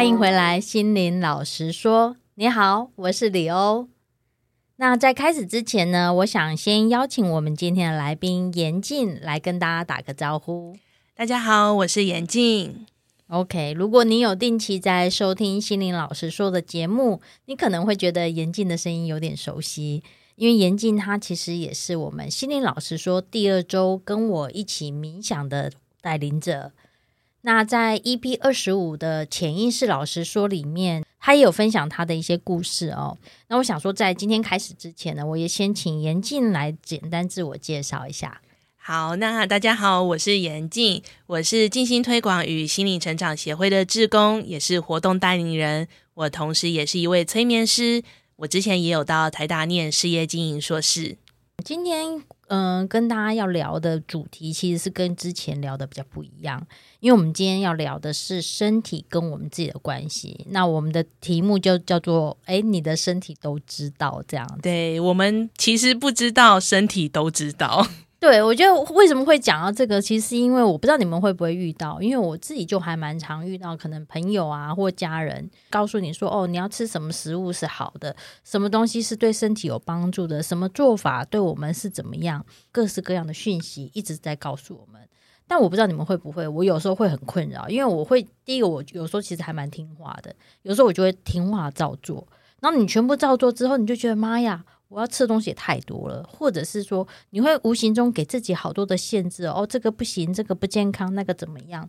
欢迎回来，心灵老实说。你好，我是李欧。那在开始之前呢，我想先邀请我们今天的来宾严静来跟大家打个招呼。大家好，我是严静。OK，如果你有定期在收听心灵老师说的节目，你可能会觉得严静的声音有点熟悉，因为严静她其实也是我们心灵老师说第二周跟我一起冥想的带领者。那在 EP 二十五的潜意识老实说里面，他也有分享他的一些故事哦。那我想说，在今天开始之前呢，我也先请严静来简单自我介绍一下。好，那大家好，我是严静，我是静心推广与心理成长协会的志工，也是活动带领人。我同时也是一位催眠师，我之前也有到台大念事业经营硕士。今天。嗯，跟大家要聊的主题其实是跟之前聊的比较不一样，因为我们今天要聊的是身体跟我们自己的关系。那我们的题目就叫做“哎，你的身体都知道”这样。对，我们其实不知道，身体都知道。对，我觉得为什么会讲到这个，其实是因为我不知道你们会不会遇到，因为我自己就还蛮常遇到，可能朋友啊或家人告诉你说，哦，你要吃什么食物是好的，什么东西是对身体有帮助的，什么做法对我们是怎么样，各式各样的讯息一直在告诉我们。但我不知道你们会不会，我有时候会很困扰，因为我会第一个，我有时候其实还蛮听话的，有时候我就会听话照做，然后你全部照做之后，你就觉得妈呀。我要吃的东西也太多了，或者是说你会无形中给自己好多的限制哦，这个不行，这个不健康，那个怎么样？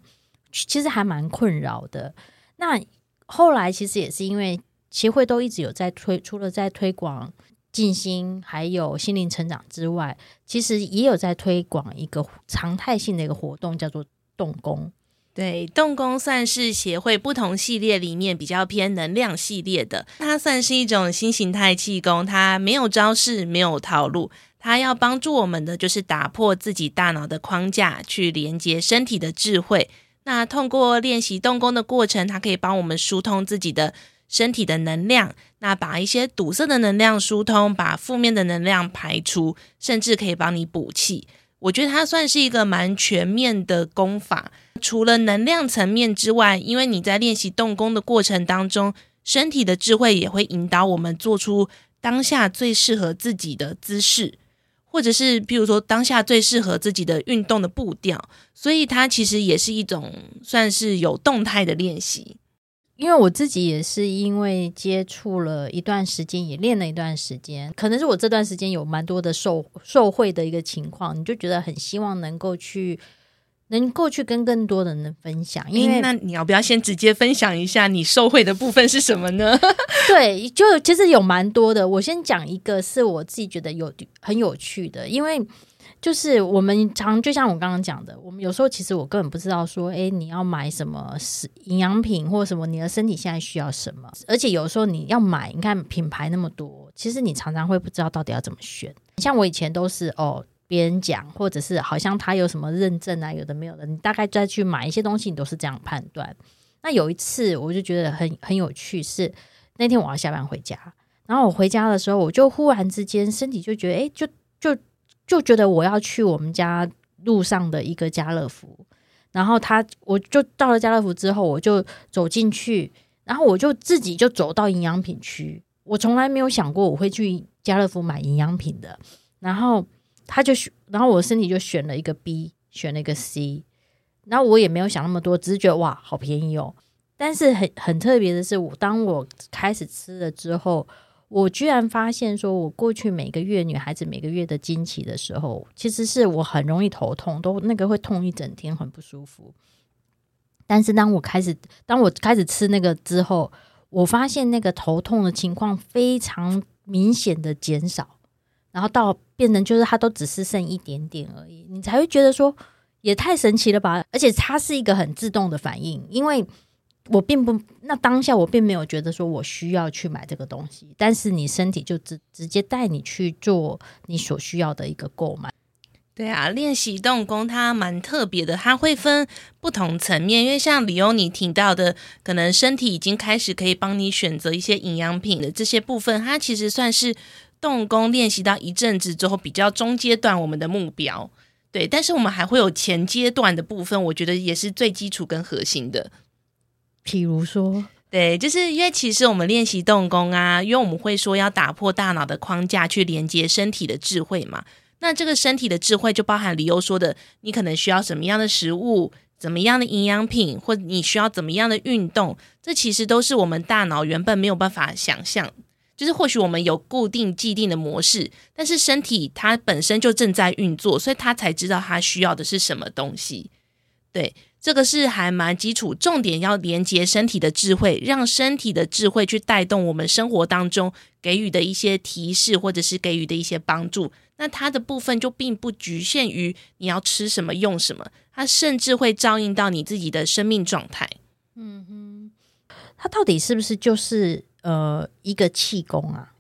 其实还蛮困扰的。那后来其实也是因为协会都一直有在推，除了在推广静心还有心灵成长之外，其实也有在推广一个常态性的一个活动，叫做动工。对，动功算是协会不同系列里面比较偏能量系列的，它算是一种新形态气功，它没有招式，没有套路，它要帮助我们的就是打破自己大脑的框架，去连接身体的智慧。那通过练习动功的过程，它可以帮我们疏通自己的身体的能量，那把一些堵塞的能量疏通，把负面的能量排除，甚至可以帮你补气。我觉得它算是一个蛮全面的功法。除了能量层面之外，因为你在练习动功的过程当中，身体的智慧也会引导我们做出当下最适合自己的姿势，或者是比如说当下最适合自己的运动的步调。所以它其实也是一种算是有动态的练习。因为我自己也是因为接触了一段时间，也练了一段时间，可能是我这段时间有蛮多的受受贿的一个情况，你就觉得很希望能够去能够去跟更多的人分享。因为那你要不要先直接分享一下你受贿的部分是什么呢？对，就其实有蛮多的。我先讲一个是我自己觉得有很有趣的，因为。就是我们常就像我刚刚讲的，我们有时候其实我根本不知道说，诶，你要买什么是营养品或什么，你的身体现在需要什么。而且有时候你要买，你看品牌那么多，其实你常常会不知道到底要怎么选。像我以前都是哦，别人讲，或者是好像他有什么认证啊，有的没有的，你大概再去买一些东西，你都是这样判断。那有一次我就觉得很很有趣，是那天我要下班回家，然后我回家的时候，我就忽然之间身体就觉得，诶，就就。就觉得我要去我们家路上的一个家乐福，然后他我就到了家乐福之后，我就走进去，然后我就自己就走到营养品区。我从来没有想过我会去家乐福买营养品的。然后他就选，然后我身体就选了一个 B，选了一个 C，然后我也没有想那么多，只是觉得哇，好便宜哦。但是很很特别的是，我当我开始吃了之后。我居然发现，说我过去每个月女孩子每个月的经期的时候，其实是我很容易头痛，都那个会痛一整天，很不舒服。但是当我开始，当我开始吃那个之后，我发现那个头痛的情况非常明显的减少，然后到变成就是它都只是剩一点点而已，你才会觉得说，也太神奇了吧！而且它是一个很自动的反应，因为我并不那当下我并没有觉得说我需要去买这个东西，但是你身体就直直接带你去做你所需要的一个购买。对啊，练习动功它蛮特别的，它会分不同层面。因为像李欧你提到的，可能身体已经开始可以帮你选择一些营养品的这些部分，它其实算是动功练习到一阵子之后比较中阶段我们的目标。对，但是我们还会有前阶段的部分，我觉得也是最基础跟核心的。譬如说，对，就是因为其实我们练习动功啊，因为我们会说要打破大脑的框架，去连接身体的智慧嘛。那这个身体的智慧就包含理由说的，你可能需要什么样的食物，怎么样的营养品，或你需要怎么样的运动，这其实都是我们大脑原本没有办法想象。就是或许我们有固定既定的模式，但是身体它本身就正在运作，所以它才知道它需要的是什么东西。对，这个是还蛮基础，重点要连接身体的智慧，让身体的智慧去带动我们生活当中给予的一些提示，或者是给予的一些帮助。那它的部分就并不局限于你要吃什么用什么，它甚至会照应到你自己的生命状态。嗯哼，它到底是不是就是呃一个气功啊？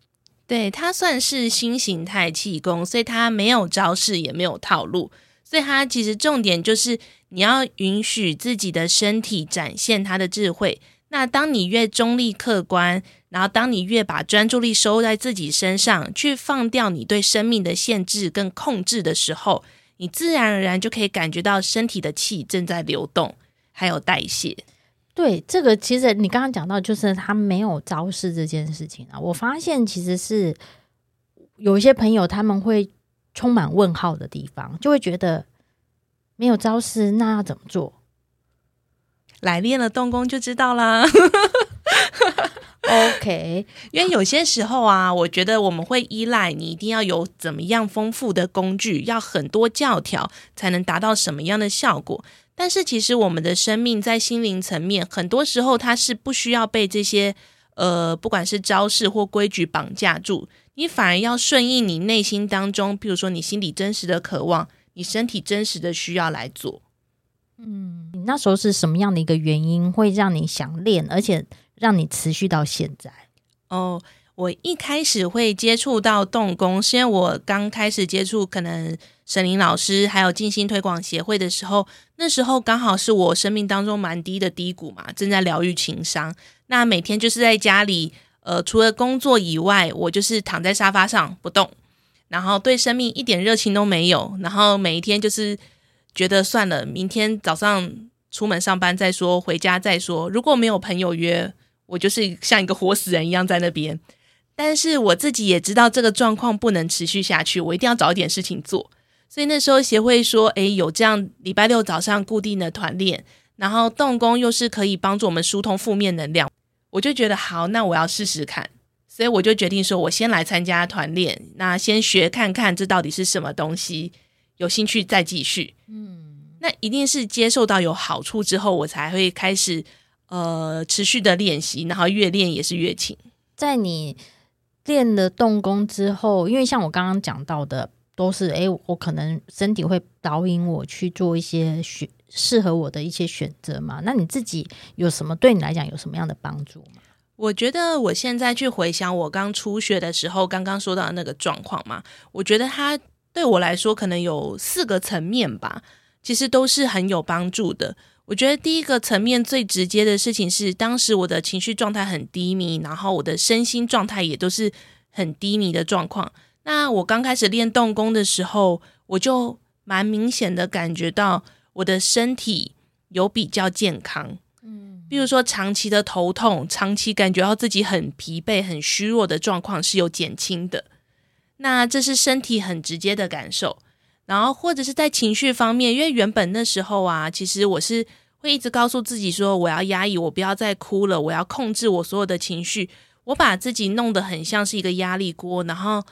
对，它算是新形态气功，所以它没有招式，也没有套路，所以它其实重点就是你要允许自己的身体展现它的智慧。那当你越中立客观，然后当你越把专注力收在自己身上，去放掉你对生命的限制跟控制的时候，你自然而然就可以感觉到身体的气正在流动，还有代谢。对，这个其实你刚刚讲到，就是他没有招式这件事情啊。我发现其实是有一些朋友他们会充满问号的地方，就会觉得没有招式，那要怎么做？来练了动功就知道啦。OK，因为有些时候啊，我觉得我们会依赖你一定要有怎么样丰富的工具，要很多教条才能达到什么样的效果。但是其实我们的生命在心灵层面，很多时候它是不需要被这些呃，不管是招式或规矩绑架住，你反而要顺应你内心当中，比如说你心里真实的渴望，你身体真实的需要来做。嗯，你那时候是什么样的一个原因会让你想练，而且让你持续到现在？哦，我一开始会接触到动工，是因为我刚开始接触可能沈林老师还有静心推广协会的时候，那时候刚好是我生命当中蛮低的低谷嘛，正在疗愈情商。那每天就是在家里，呃，除了工作以外，我就是躺在沙发上不动，然后对生命一点热情都没有，然后每一天就是。觉得算了，明天早上出门上班再说，回家再说。如果没有朋友约，我就是像一个活死人一样在那边。但是我自己也知道这个状况不能持续下去，我一定要找一点事情做。所以那时候协会说，诶，有这样礼拜六早上固定的团练，然后动工又是可以帮助我们疏通负面能量，我就觉得好，那我要试试看。所以我就决定说，我先来参加团练，那先学看看这到底是什么东西。有兴趣再继续，嗯，那一定是接受到有好处之后，我才会开始呃持续的练习，然后越练也是越勤。在你练了动功之后，因为像我刚刚讲到的，都是诶，我可能身体会导引我去做一些选适合我的一些选择嘛。那你自己有什么对你来讲有什么样的帮助吗？我觉得我现在去回想我刚初学的时候，刚刚说到的那个状况嘛，我觉得它。对我来说，可能有四个层面吧，其实都是很有帮助的。我觉得第一个层面最直接的事情是，当时我的情绪状态很低迷，然后我的身心状态也都是很低迷的状况。那我刚开始练动功的时候，我就蛮明显的感觉到我的身体有比较健康，嗯，比如说长期的头痛，长期感觉到自己很疲惫、很虚弱的状况是有减轻的。那这是身体很直接的感受，然后或者是在情绪方面，因为原本那时候啊，其实我是会一直告诉自己说，我要压抑，我不要再哭了，我要控制我所有的情绪，我把自己弄得很像是一个压力锅，然后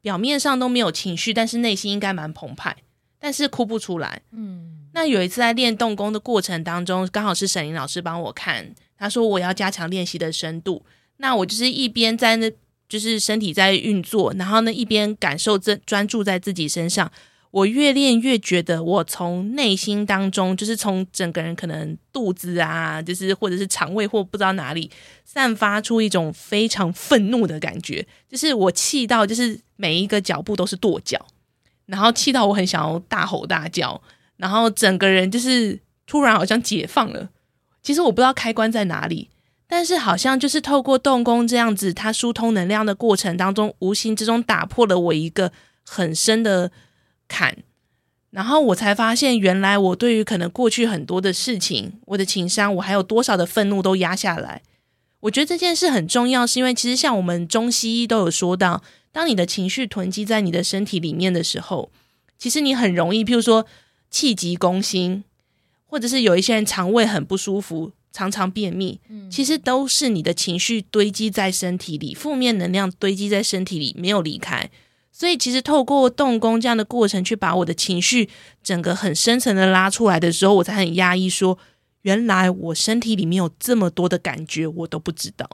表面上都没有情绪，但是内心应该蛮澎湃，但是哭不出来。嗯，那有一次在练动功的过程当中，刚好是沈林老师帮我看，他说我要加强练习的深度，那我就是一边在那。就是身体在运作，然后呢，一边感受这专注在自己身上，我越练越觉得，我从内心当中，就是从整个人可能肚子啊，就是或者是肠胃或不知道哪里，散发出一种非常愤怒的感觉，就是我气到，就是每一个脚步都是跺脚，然后气到我很想要大吼大叫，然后整个人就是突然好像解放了。其实我不知道开关在哪里，但是好像就是透过动工这样子，它疏通能量的过程当中，无形之中打破了我一个很深的。坎，然后我才发现，原来我对于可能过去很多的事情，我的情商，我还有多少的愤怒都压下来。我觉得这件事很重要，是因为其实像我们中西医都有说到，当你的情绪囤积在你的身体里面的时候，其实你很容易，譬如说气急攻心，或者是有一些人肠胃很不舒服，常常便秘，其实都是你的情绪堆积在身体里，负面能量堆积在身体里，没有离开。所以，其实透过动工这样的过程，去把我的情绪整个很深层的拉出来的时候，我才很压抑，说原来我身体里面有这么多的感觉，我都不知道。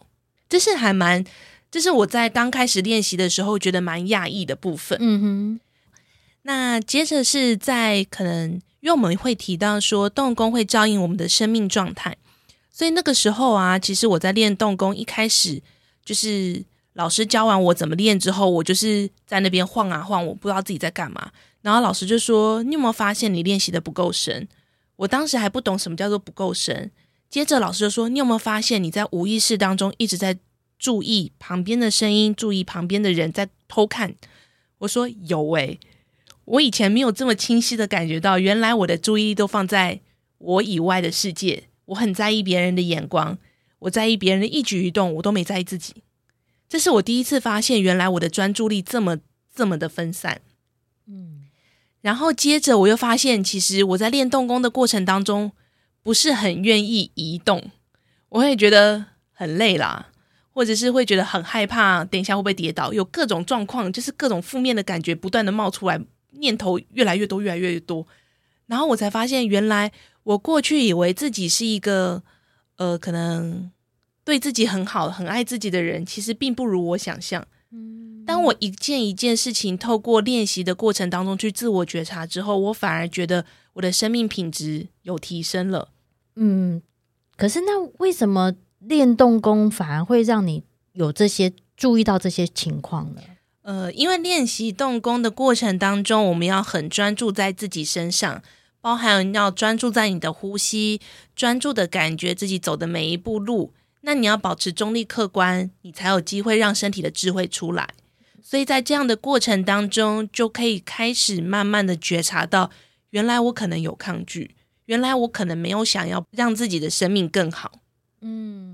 这是还蛮，这是我在刚开始练习的时候觉得蛮压抑的部分。嗯哼。那接着是在可能，因为我们会提到说，动工会照应我们的生命状态，所以那个时候啊，其实我在练动功一开始就是。老师教完我怎么练之后，我就是在那边晃啊晃，我不知道自己在干嘛。然后老师就说：“你有没有发现你练习的不够深？”我当时还不懂什么叫做不够深。接着老师就说：“你有没有发现你在无意识当中一直在注意旁边的声音，注意旁边的人在偷看？”我说：“有诶，我以前没有这么清晰的感觉到，原来我的注意力都放在我以外的世界。我很在意别人的眼光，我在意别人的一举一动，我都没在意自己。”这是我第一次发现，原来我的专注力这么这么的分散。嗯，然后接着我又发现，其实我在练动功的过程当中，不是很愿意移动，我会觉得很累啦，或者是会觉得很害怕，等一下会不会跌倒，有各种状况，就是各种负面的感觉不断的冒出来，念头越来越多，越来越多。然后我才发现，原来我过去以为自己是一个，呃，可能。对自己很好、很爱自己的人，其实并不如我想象。当我一件一件事情透过练习的过程当中去自我觉察之后，我反而觉得我的生命品质有提升了。嗯，可是那为什么练动功反而会让你有这些注意到这些情况呢？呃，因为练习动功的过程当中，我们要很专注在自己身上，包含要专注在你的呼吸，专注的感觉自己走的每一步路。那你要保持中立客观，你才有机会让身体的智慧出来。所以在这样的过程当中，就可以开始慢慢的觉察到，原来我可能有抗拒，原来我可能没有想要让自己的生命更好。嗯，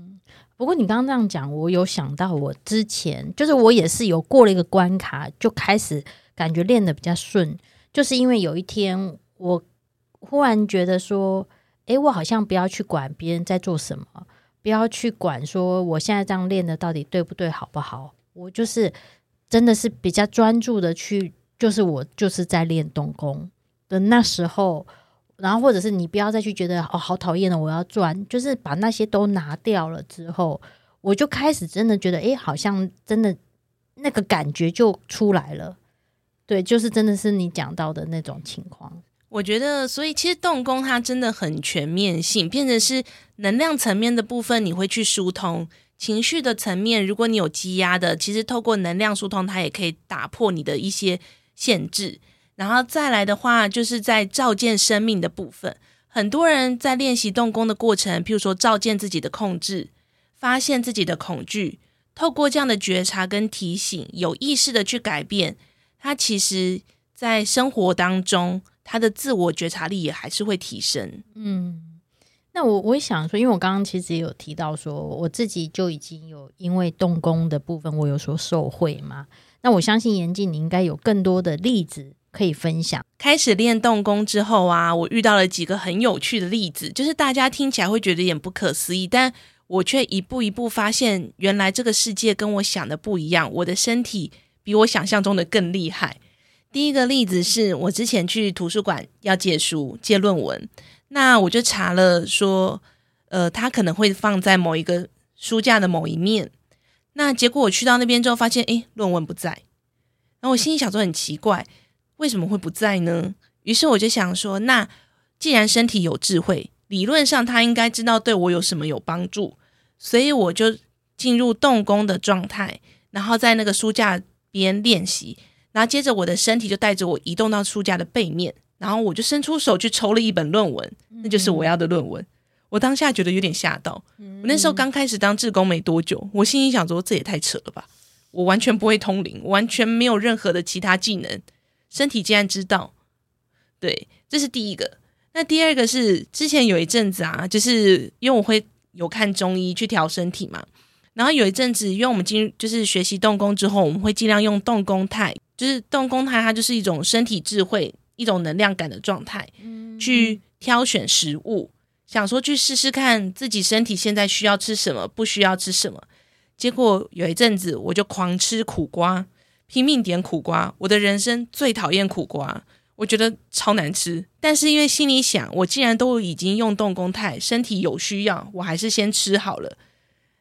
不过你刚刚这样讲，我有想到我之前，就是我也是有过了一个关卡，就开始感觉练得比较顺，就是因为有一天我忽然觉得说，诶，我好像不要去管别人在做什么。不要去管说我现在这样练的到底对不对，好不好？我就是真的是比较专注的去，就是我就是在练动功的那时候，然后或者是你不要再去觉得哦好讨厌的，我要转，就是把那些都拿掉了之后，我就开始真的觉得，哎，好像真的那个感觉就出来了。对，就是真的是你讲到的那种情况。我觉得，所以其实动功它真的很全面性，变成是能量层面的部分，你会去疏通情绪的层面。如果你有积压的，其实透过能量疏通，它也可以打破你的一些限制。然后再来的话，就是在照见生命的部分。很多人在练习动功的过程，譬如说照见自己的控制，发现自己的恐惧，透过这样的觉察跟提醒，有意识的去改变，它其实在生活当中。他的自我觉察力也还是会提升。嗯，那我我也想说，因为我刚刚其实也有提到说，我自己就已经有因为动功的部分，我有所受惠嘛。那我相信严静你应该有更多的例子可以分享。开始练动功之后啊，我遇到了几个很有趣的例子，就是大家听起来会觉得有点不可思议，但我却一步一步发现，原来这个世界跟我想的不一样，我的身体比我想象中的更厉害。第一个例子是我之前去图书馆要借书、借论文，那我就查了说，呃，它可能会放在某一个书架的某一面。那结果我去到那边之后，发现，诶，论文不在。然后我心里想说很奇怪，为什么会不在呢？于是我就想说，那既然身体有智慧，理论上他应该知道对我有什么有帮助，所以我就进入动工的状态，然后在那个书架边练习，然后接着我的身体就带着我移动到书架的背面，然后我就伸出手去抽了一本论文，那就是我要的论文。我当下觉得有点吓到，我那时候刚开始当志工没多久，我心里想说，这也太扯了吧，我完全不会通灵，完全没有任何的其他技能，身体竟然知道，对，这是第一个。那第二个是之前有一阵子啊，就是因为我会有看中医去调身体嘛，然后有一阵子，因为我们进就是学习动功之后，我们会尽量用动功态，就是动功态，它就是一种身体智慧、一种能量感的状态，去挑选食物。想说去试试看自己身体现在需要吃什么，不需要吃什么。结果有一阵子我就狂吃苦瓜，拼命点苦瓜。我的人生最讨厌苦瓜，我觉得超难吃。但是因为心里想，我既然都已经用动工态，身体有需要，我还是先吃好了。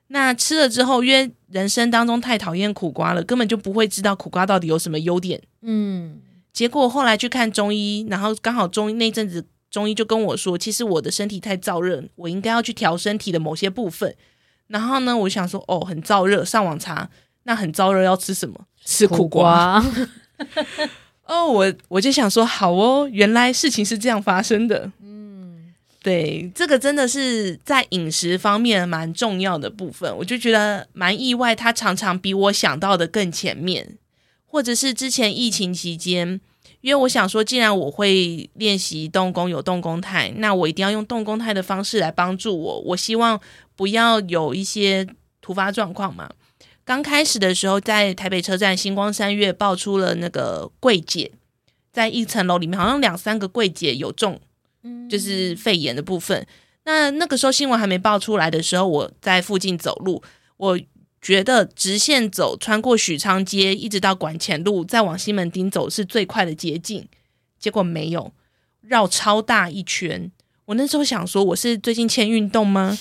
那吃了之后，因为人生当中太讨厌苦瓜了，根本就不会知道苦瓜到底有什么优点。嗯，结果后来去看中医，然后刚好中医那阵子。中医就跟我说，其实我的身体太燥热，我应该要去调身体的某些部分。然后呢，我想说，哦，很燥热，上网查，那很燥热要吃什么？吃苦瓜。哦，我我就想说，好哦，原来事情是这样发生的。嗯，对，这个真的是在饮食方面蛮重要的部分，我就觉得蛮意外，它常常比我想到的更前面，或者是之前疫情期间。因为我想说，既然我会练习动功，有动功态，那我一定要用动功态的方式来帮助我。我希望不要有一些突发状况嘛。刚开始的时候，在台北车站星光三月爆出了那个柜姐，在一层楼里面好像两三个柜姐有中，就是肺炎的部分。那那个时候新闻还没爆出来的时候，我在附近走路，我。觉得直线走，穿过许昌街，一直到管前路，再往西门町走是最快的捷径。结果没有，绕超大一圈。我那时候想说，我是最近欠运动吗？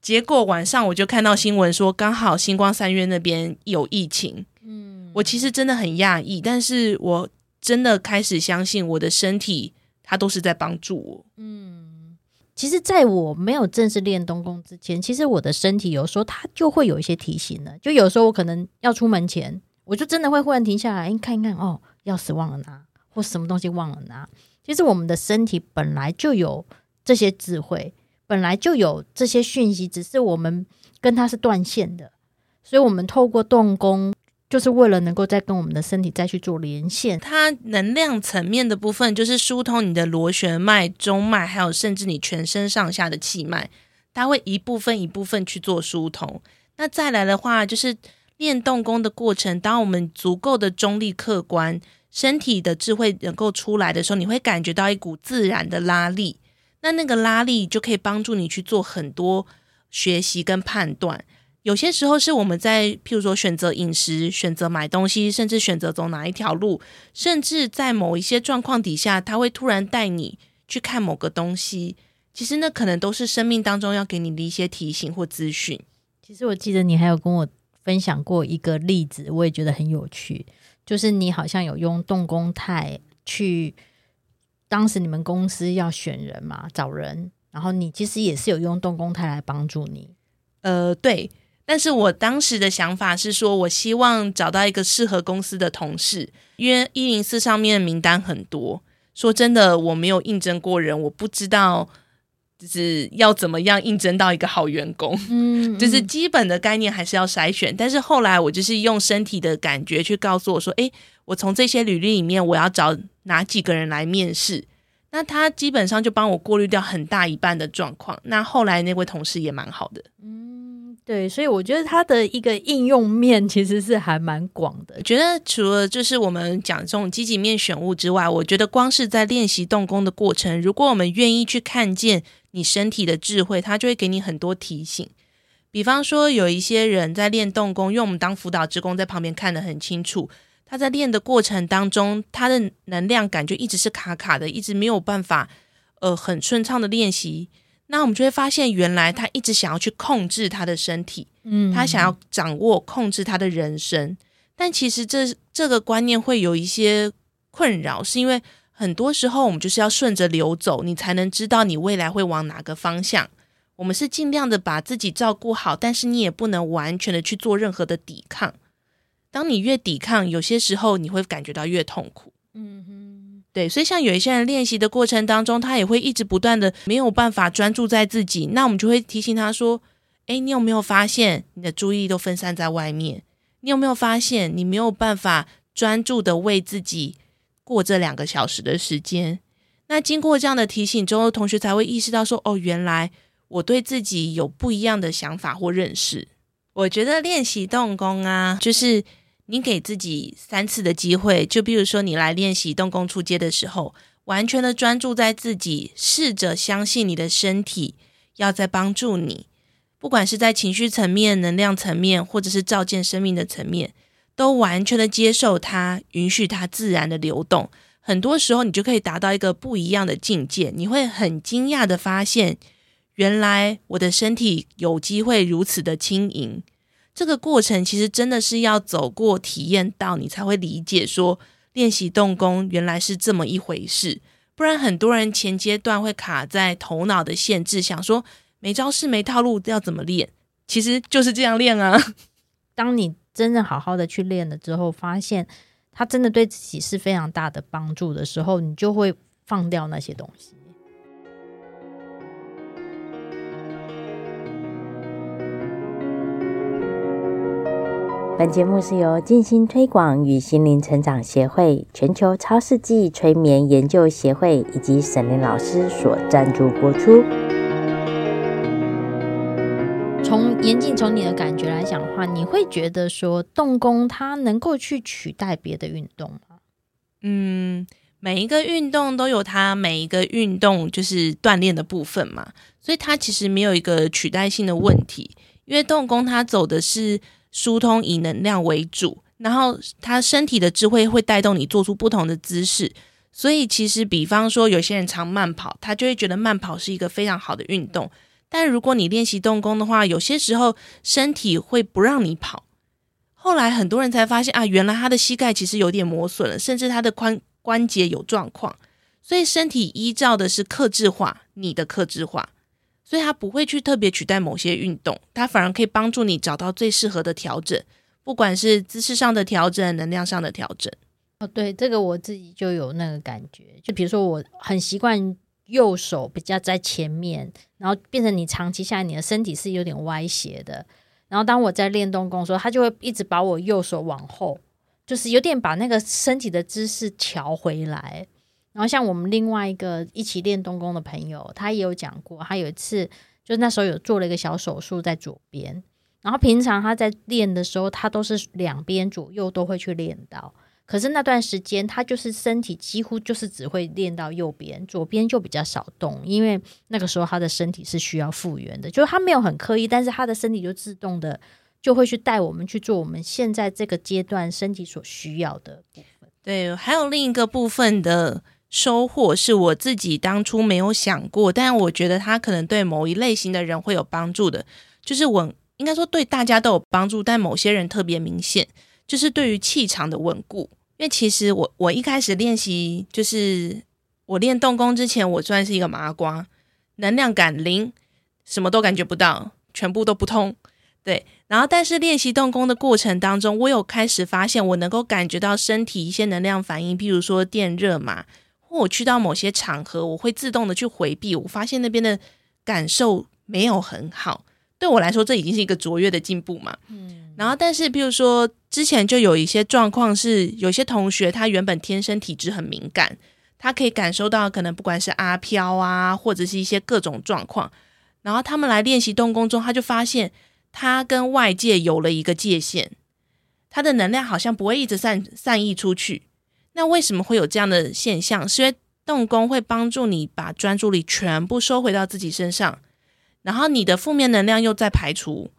结果晚上我就看到新闻说，刚好星光三院那边有疫情。嗯，我其实真的很讶异，但是我真的开始相信我的身体，它都是在帮助我。嗯。其实，在我没有正式练动功之前，其实我的身体有时候它就会有一些提醒的。就有时候我可能要出门前，我就真的会忽然停下来，看一看哦，钥匙忘了拿，或什么东西忘了拿。其实我们的身体本来就有这些智慧，本来就有这些讯息，只是我们跟它是断线的，所以我们透过动功。就是为了能够再跟我们的身体再去做连线，它能量层面的部分就是疏通你的螺旋脉、中脉，还有甚至你全身上下的气脉，它会一部分一部分去做疏通。那再来的话，就是练动功的过程，当我们足够的中立客观，身体的智慧能够出来的时候，你会感觉到一股自然的拉力，那那个拉力就可以帮助你去做很多学习跟判断。有些时候是我们在，譬如说选择饮食、选择买东西，甚至选择走哪一条路，甚至在某一些状况底下，他会突然带你去看某个东西。其实那可能都是生命当中要给你的一些提醒或资讯。其实我记得你还有跟我分享过一个例子，我也觉得很有趣，就是你好像有用动功态去，当时你们公司要选人嘛，找人，然后你其实也是有用动工态来帮助你。呃，对。但是我当时的想法是说，我希望找到一个适合公司的同事，因为一零四上面的名单很多。说真的，我没有应征过人，我不知道就是要怎么样应征到一个好员工。嗯，嗯，就是基本的概念还是要筛选。但是后来我就是用身体的感觉去告诉我说，诶，我从这些履历里面，我要找哪几个人来面试。那他基本上就帮我过滤掉很大一半的状况。那后来那位同事也蛮好的。嗯。对，所以我觉得他的一个应用面其实是还蛮广的。我觉得除了就是我们讲这种积极面选物之外，我觉得光是在练习动工的过程，如果我们愿意去看见你身体的智慧，它就会给你很多提醒。比方说，有一些人在练动工，因为我们当辅导职工在旁边看得很清楚，他在练的过程当中，他的能量感觉一直是卡卡的，一直没有办法呃很顺畅的练习。那我们就会发现，原来他一直想要去控制他的身体，嗯，他想要掌握、控制他的人生，但其实这这个观念会有一些困扰，是因为很多时候我们就是要顺着流走，你才能知道你未来会往哪个方向。我们是尽量的把自己照顾好，但是你也不能完全的去做任何的抵抗。当你越抵抗，有些时候你会感觉到越痛苦。嗯哼，对，所以像有一些人练习的过程当中，他也会一直不断的没有办法专注在自己，那我们就会提醒他说：“诶，你有没有发现你的注意力都分散在外面？你有没有发现你没有办法专注的为自己过这两个小时的时间？”那经过这样的提醒之后，同学才会意识到说：“哦，原来我对自己有不一样的想法或认识。”我觉得练习动功啊，就是。你给自己三次的机会，就比如说你来练习动功出阶的时候，完全的专注在自己，试着相信你的身体要在帮助你，不管是在情绪层面、能量层面，或者是照见生命的层面，都完全的接受它，允许它自然的流动。很多时候，你就可以达到一个不一样的境界，你会很惊讶的发现，原来我的身体有机会如此的轻盈。这个过程其实真的是要走过、体验到，你才会理解说练习动功原来是这么一回事。不然很多人前阶段会卡在头脑的限制，想说没招式、没套路，要怎么练？其实就是这样练啊。当你真正好好的去练了之后，发现它真的对自己是非常大的帮助的时候，你就会放掉那些东西。本节目是由静心推广与心灵成长协会、全球超世纪催眠研究协会以及沈林老师所赞助播出。从严静，从你的感觉来讲的话，你会觉得说动功它能够去取代别的运动吗？嗯，每一个运动都有它每一个运动就是锻炼的部分嘛，所以它其实没有一个取代性的问题，因为动功它走的是。疏通以能量为主，然后他身体的智慧会带动你做出不同的姿势，所以其实比方说有些人常慢跑，他就会觉得慢跑是一个非常好的运动。但如果你练习动功的话，有些时候身体会不让你跑。后来很多人才发现啊，原来他的膝盖其实有点磨损了，甚至他的髋关节有状况，所以身体依照的是克制化，你的克制化。所以它不会去特别取代某些运动，它反而可以帮助你找到最适合的调整，不管是姿势上的调整、能量上的调整。哦，对，这个我自己就有那个感觉。就比如说，我很习惯右手比较在前面，然后变成你长期下来，你的身体是有点歪斜的。然后当我在练动功的时候，他就会一直把我右手往后，就是有点把那个身体的姿势调回来。然后像我们另外一个一起练动功的朋友，他也有讲过，他有一次就那时候有做了一个小手术在左边，然后平常他在练的时候，他都是两边左右都会去练到，可是那段时间他就是身体几乎就是只会练到右边，左边就比较少动，因为那个时候他的身体是需要复原的，就是他没有很刻意，但是他的身体就自动的就会去带我们去做我们现在这个阶段身体所需要的部分。对，还有另一个部分的。收获是我自己当初没有想过，但我觉得它可能对某一类型的人会有帮助的，就是稳，应该说对大家都有帮助，但某些人特别明显，就是对于气场的稳固。因为其实我我一开始练习，就是我练动功之前，我算是一个麻瓜，能量感零，什么都感觉不到，全部都不通。对，然后但是练习动功的过程当中，我有开始发现，我能够感觉到身体一些能量反应，譬如说电热嘛。或我去到某些场合，我会自动的去回避。我发现那边的感受没有很好，对我来说，这已经是一个卓越的进步嘛。嗯。然后，但是，比如说之前就有一些状况是，有些同学他原本天生体质很敏感，他可以感受到可能不管是阿飘啊，或者是一些各种状况。然后他们来练习动功中，他就发现他跟外界有了一个界限，他的能量好像不会一直散散溢出去。那为什么会有这样的现象？是因为动工会帮助你把专注力全部收回到自己身上，然后你的负面能量又在排除，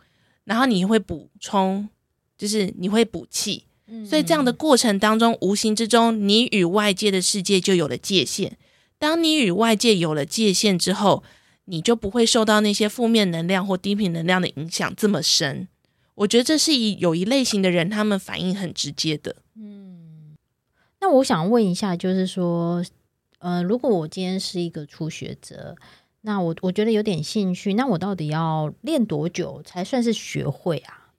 然后你会补充，就是你会补气。所以这样的过程当中，无形之中，你与外界的世界就有了界限。当你与外界有了界限之后，你就不会受到那些负面能量或低频能量的影响这么深。我觉得这是一有一类型的人，他们反应很直接的。嗯。那我想问一下，就是说，呃，如果我今天是一个初学者，那我我觉得有点兴趣，那我到底要练多久才算是学会啊？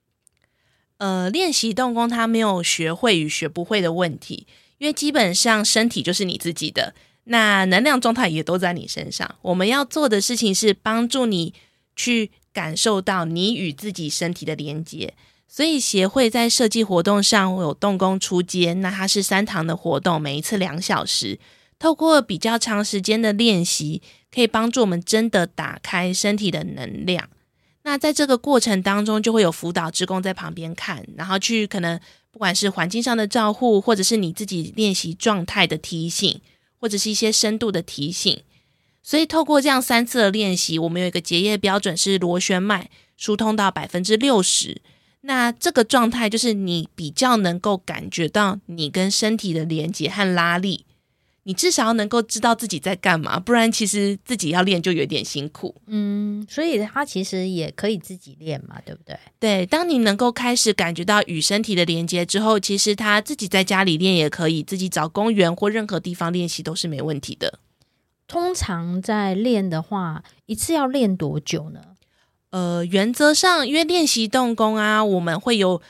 呃，练习动功，它没有学会与学不会的问题，因为基本上身体就是你自己的，那能量状态也都在你身上。我们要做的事情是帮助你去感受到你与自己身体的连接。所以协会在设计活动上会有动工出街，那它是三堂的活动，每一次两小时。透过比较长时间的练习，可以帮助我们真的打开身体的能量。那在这个过程当中，就会有辅导职工在旁边看，然后去可能不管是环境上的照护，或者是你自己练习状态的提醒，或者是一些深度的提醒。所以透过这样三次的练习，我们有一个结业标准是螺旋脉疏通到百分之六十。那这个状态就是你比较能够感觉到你跟身体的连接和拉力，你至少要能够知道自己在干嘛，不然其实自己要练就有点辛苦。嗯，所以他其实也可以自己练嘛，对不对？对，当你能够开始感觉到与身体的连接之后，其实他自己在家里练也可以，自己找公园或任何地方练习都是没问题的。通常在练的话，一次要练多久呢？呃，原则上，因为练习动功啊，我们会有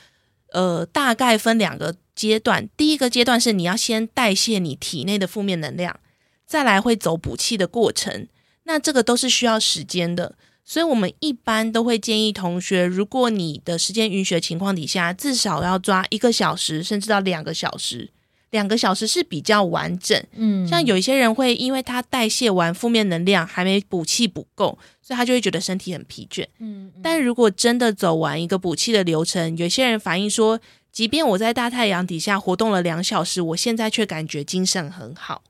呃大概分两个阶段。第一个阶段是你要先代谢你体内的负面能量，再来会走补气的过程。那这个都是需要时间的，所以我们一般都会建议同学，如果你的时间允许的情况底下，至少要抓一个小时，甚至到两个小时。两个小时是比较完整，嗯，像有一些人会因为他代谢完负面能量还没补气补够，所以他就会觉得身体很疲倦，嗯，嗯，但如果真的走完一个补气的流程，有些人反映说，即便我在大太阳底下活动了两小时，我现在却感觉精神很好。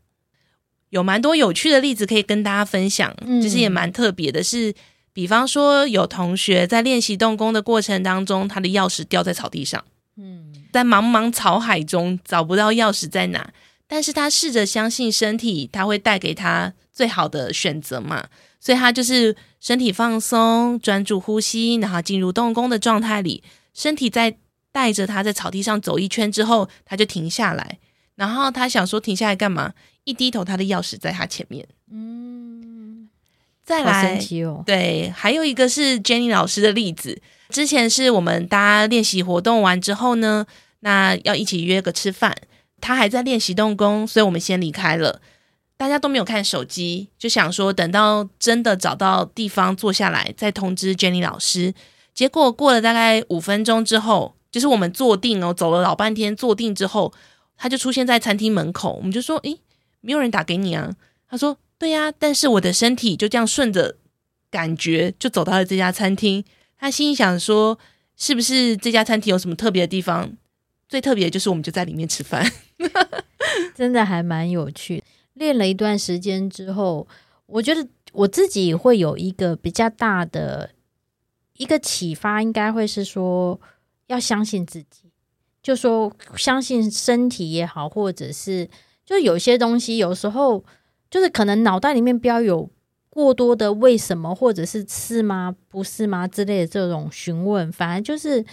有蛮多有趣的例子可以跟大家分享，其实也蛮特别的是，是比方说有同学在练习动功的过程当中，他的钥匙掉在草地上，嗯。在茫茫草海中找不到钥匙在哪，但是他试着相信身体，他会带给他最好的选择嘛，所以他就是身体放松，专注呼吸，然后进入动工的状态里，身体在带着他在草地上走一圈之后，他就停下来，然后他想说停下来干嘛？一低头，他的钥匙在他前面。嗯，再来，好神奇哦。对，还有一个是 Jenny 老师的例子。之前是我们大家练习活动完之后呢，那要一起约个吃饭。他还在练习动工，所以我们先离开了。大家都没有看手机，就想说等到真的找到地方坐下来再通知 Jenny 老师。结果过了大概五分钟之后，就是我们坐定哦，走了老半天，坐定之后，他就出现在餐厅门口。我们就说：“诶，没有人打给你啊？”他说：“对呀，但是我的身体就这样顺着感觉就走到了这家餐厅。”他心想说：“是不是这家餐厅有什么特别的地方？最特别的就是我们就在里面吃饭，真的还蛮有趣。练了一段时间之后，我觉得我自己会有一个比较大的一个启发，应该会是说要相信自己，就说相信身体也好，或者是就有些东西，有时候就是可能脑袋里面不要有。”过多的为什么，或者是是吗？不是吗？之类的这种询问，反而就是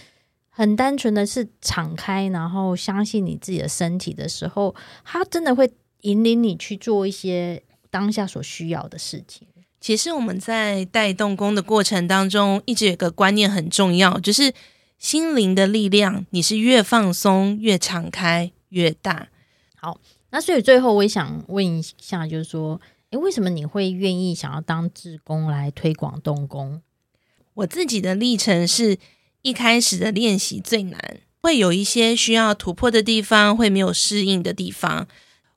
很单纯的是敞开，然后相信你自己的身体的时候，它真的会引领你去做一些当下所需要的事情。其实我们在带动功的过程当中，一直有个观念很重要，就是心灵的力量，你是越放松越敞开越大。好，那所以最后我也想问一下，就是说。诶，为什么你会愿意想要当志工来推广动功？我自己的历程是一开始的练习最难，会有一些需要突破的地方，会没有适应的地方。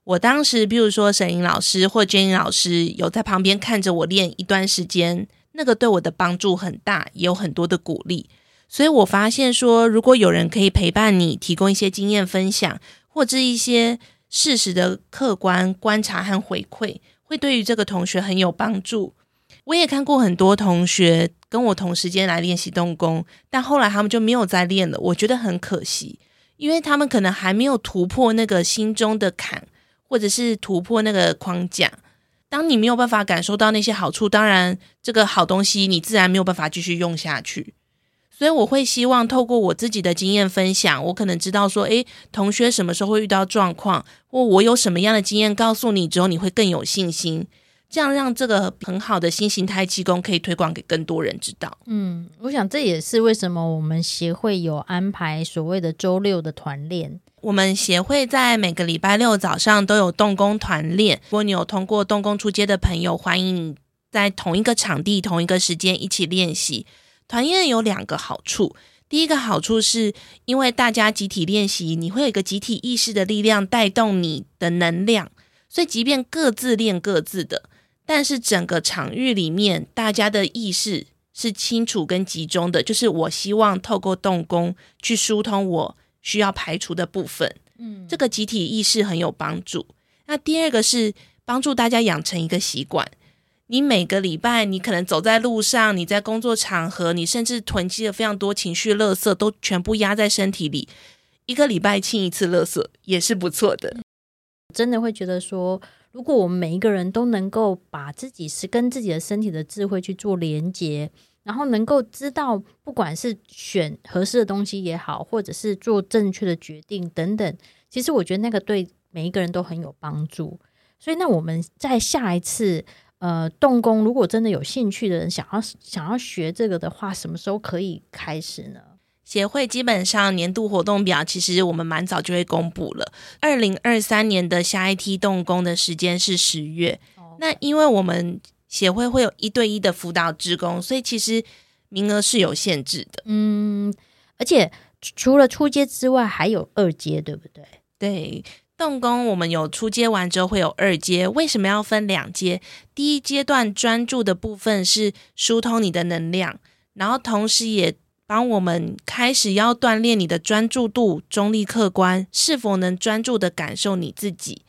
我当时，比如说沈莹老师或 Jenny 老师有在旁边看着我练一段时间，那个对我的帮助很大，也有很多的鼓励。所以我发现说，如果有人可以陪伴你，提供一些经验分享，或者一些事实的客观观察和回馈。会对于这个同学很有帮助。我也看过很多同学跟我同时间来练习动功，但后来他们就没有再练了。我觉得很可惜，因为他们可能还没有突破那个心中的坎，或者是突破那个框架。当你没有办法感受到那些好处，当然这个好东西你自然没有办法继续用下去。所以我会希望透过我自己的经验分享，我可能知道说，诶，同学什么时候会遇到状况，或我有什么样的经验告诉你之后，你会更有信心。这样让这个很好的新形态气功可以推广给更多人知道。嗯，我想这也是为什么我们协会有安排所谓的周六的团练。我们协会在每个礼拜六早上都有动工团练。如果你有通过动工出街的朋友，欢迎你在同一个场地、同一个时间一起练习。团练有两个好处，第一个好处是因为大家集体练习，你会有一个集体意识的力量带动你的能量，所以即便各自练各自的。但是整个场域里面，大家的意识是清楚跟集中的，就是我希望透过动功去疏通我需要排除的部分。嗯，这个集体意识很有帮助。那第二个是帮助大家养成一个习惯。你每个礼拜，你可能走在路上，你在工作场合，你甚至囤积了非常多情绪垃圾，都全部压在身体里。一个礼拜清一次垃圾也是不错的。真的会觉得说。如果我们每一个人都能够把自己是跟自己的身体的智慧去做连接，然后能够知道，不管是选合适的东西也好，或者是做正确的决定等等，其实我觉得那个对每一个人都很有帮助。所以，那我们在下一次呃动工，如果真的有兴趣的人想要想要学这个的话，什么时候可以开始呢？协会基本上年度活动表，其实我们蛮早就会公布了。二零二三年的下一梯动工的时间是十月。哦。那因为我们协会会有一对一的辅导职工，所以其实名额是有限制的。嗯，而且除了初阶之外，还有二阶，对不对？对，动工我们有初阶完之后会有二阶。为什么要分两阶？第一阶段专注的部分是疏通你的能量，然后同时也。帮我们开始要锻炼你的专注度、中立、客观，是否能专注的感受你自己？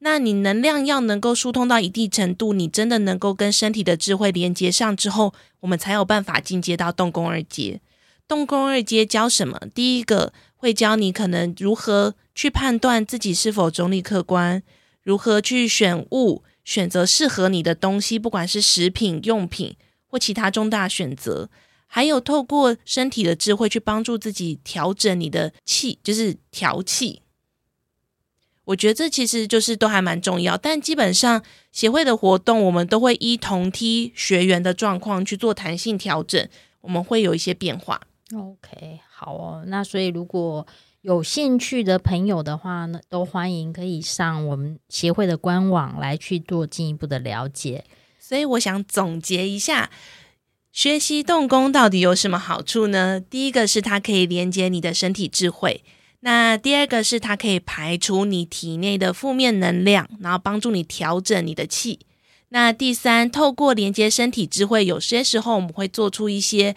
那你能量要能够疏通到一定程度，你真的能够跟身体的智慧连接上之后，我们才有办法进阶到动工二阶。动工二阶教什么？第一个会教你可能如何去判断自己是否中立、客观，如何去选物，选择适合你的东西，不管是食品、用品或其他重大选择。还有透过身体的智慧去帮助自己调整你的气，就是调气。我觉得这其实就是都还蛮重要。但基本上协会的活动，我们都会依同梯学员的状况去做弹性调整，我们会有一些变化。OK，好哦。那所以如果有兴趣的朋友的话呢，都欢迎可以上我们协会的官网来去做进一步的了解。所以我想总结一下。学习动功到底有什么好处呢？第一个是它可以连接你的身体智慧，那第二个是它可以排除你体内的负面能量，然后帮助你调整你的气。那第三，透过连接身体智慧，有些时候我们会做出一些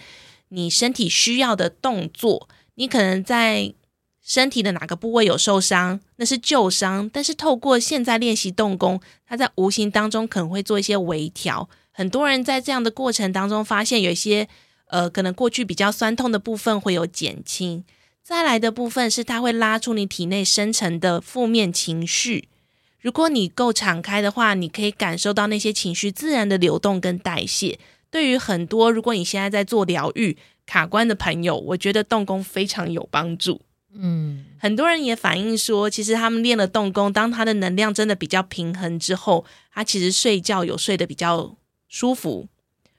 你身体需要的动作。你可能在身体的哪个部位有受伤，那是旧伤，但是透过现在练习动功，它在无形当中可能会做一些微调。很多人在这样的过程当中，发现有一些呃，可能过去比较酸痛的部分会有减轻。再来的部分是，它会拉出你体内深层的负面情绪。如果你够敞开的话，你可以感受到那些情绪自然的流动跟代谢。对于很多如果你现在在做疗愈卡关的朋友，我觉得动功非常有帮助。嗯，很多人也反映说，其实他们练了动功，当他的能量真的比较平衡之后，他其实睡觉有睡得比较。舒服，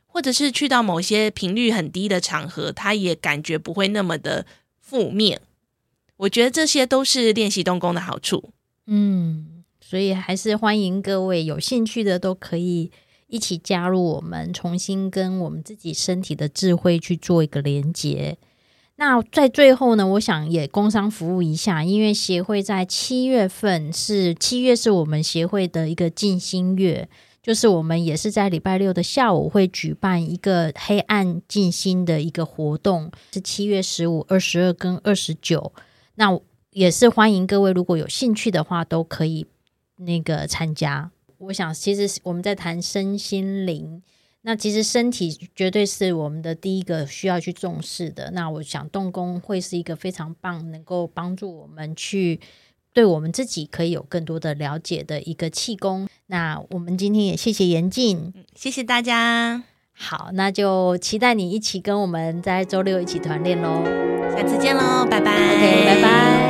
或者是去到某些频率很低的场合，他也感觉不会那么的负面。我觉得这些都是练习动功的好处。嗯，所以还是欢迎各位有兴趣的都可以一起加入我们，重新跟我们自己身体的智慧去做一个连接。那在最后呢，我想也工商服务一下，因为协会在七月份是七月是我们协会的一个静心月。就是我们也是在礼拜六的下午会举办一个黑暗静心的一个活动，是七月十五、二十二跟二十九。那也是欢迎各位，如果有兴趣的话，都可以那个参加。我想，其实我们在谈身心灵，那其实身体绝对是我们的第一个需要去重视的。那我想动工会是一个非常棒，能够帮助我们去。对我们自己可以有更多的了解的一个气功。那我们今天也谢谢严静，谢谢大家。好，那就期待你一起跟我们在周六一起团练喽。下次见喽，拜拜。OK，拜拜。